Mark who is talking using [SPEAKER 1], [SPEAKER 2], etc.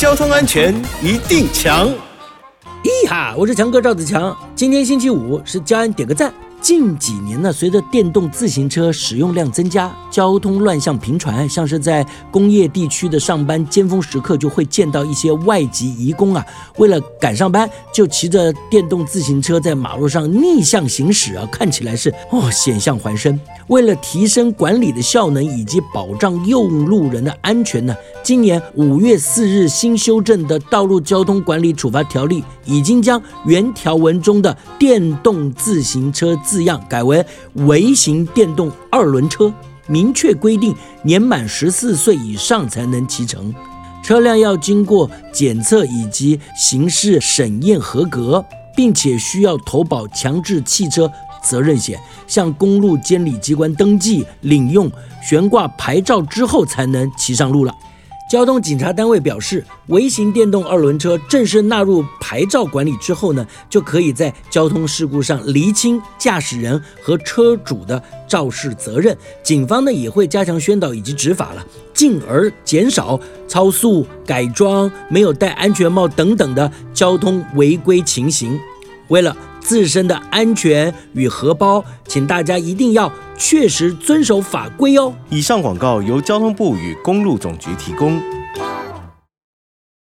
[SPEAKER 1] 交通安全一定强。
[SPEAKER 2] 咦哈，我是强哥赵子强，今天星期五是交安点个赞。近几年呢，随着电动自行车使用量增加，交通乱象频传，像是在工业地区的上班尖峰时刻，就会见到一些外籍移工啊，为了赶上班，就骑着电动自行车在马路上逆向行驶啊，看起来是哦险象环生。为了提升管理的效能以及保障用路人的安全呢，今年五月四日新修正的《道路交通管理处罚条例》已经将原条文中的电动自行车字样改为微型电动二轮车，明确规定年满十四岁以上才能骑乘，车辆要经过检测以及刑事审验合格，并且需要投保强制汽车责任险，向公路监理机关登记领用悬挂牌照之后才能骑上路了。交通警察单位表示，微型电动二轮车正式纳入牌照管理之后呢，就可以在交通事故上厘清驾驶人和车主的肇事责任。警方呢也会加强宣导以及执法了，进而减少超速、改装、没有戴安全帽等等的交通违规情形。为了自身的安全与荷包，请大家一定要确实遵守法规哦。
[SPEAKER 1] 以上广告由交通部与公路总局提供。